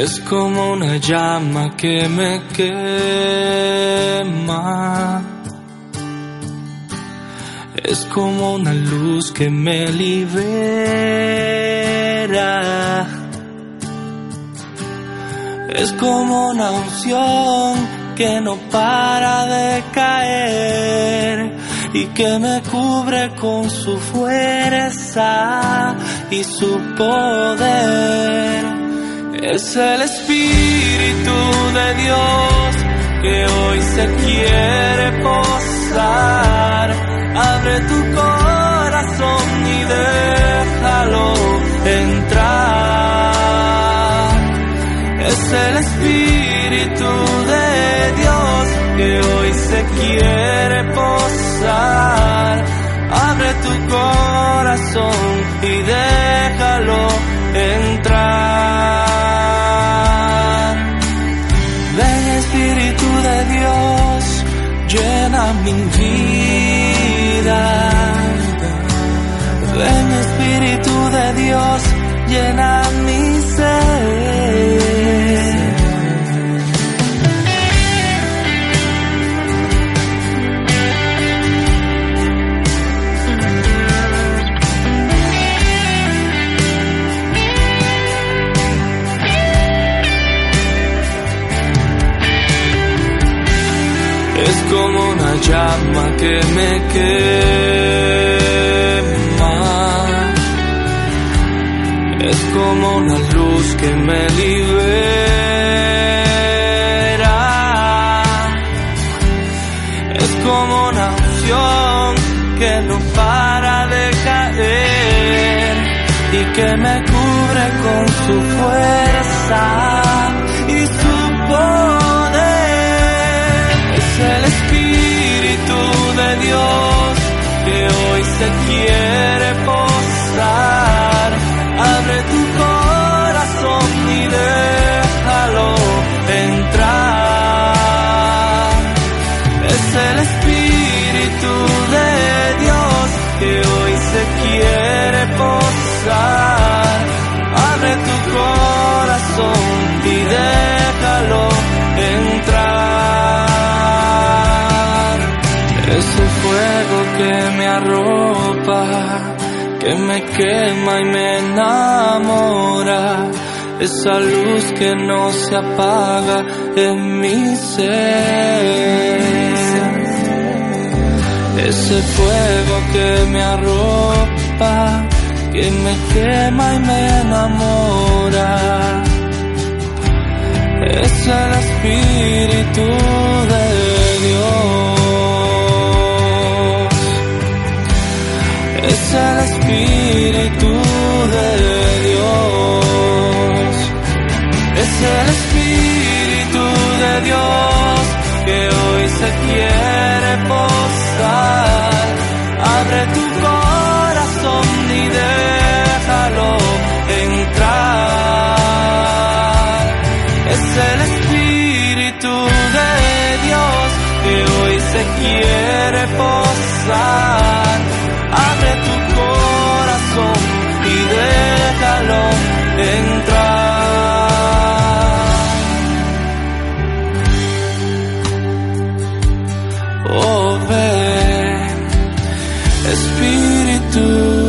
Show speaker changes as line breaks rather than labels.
Es como una llama que me quema. Es como una luz que me libera. Es como una unción que no para de caer y que me cubre con su fuerza y su poder. Es el Espíritu de Dios que hoy se quiere posar. Abre tu corazón y déjalo entrar. Es el Espíritu de Dios que hoy se quiere posar. Abre tu corazón y déjalo vida. Ven Espíritu de Dios, llena como una llama que me quema. Es como una luz que me libera. Es como una unción que no para de caer y que me cubre con su fuerza que me arropa, que me quema y me enamora. Esa luz que no se apaga en mi ser. Ese fuego que me arropa, que me quema y me enamora. Es el Espíritu de tu corazón y déjalo entrar. Es el Espíritu de Dios que hoy se quiere posar. Abre tu corazón y déjalo entrar. Oh, Espíritu.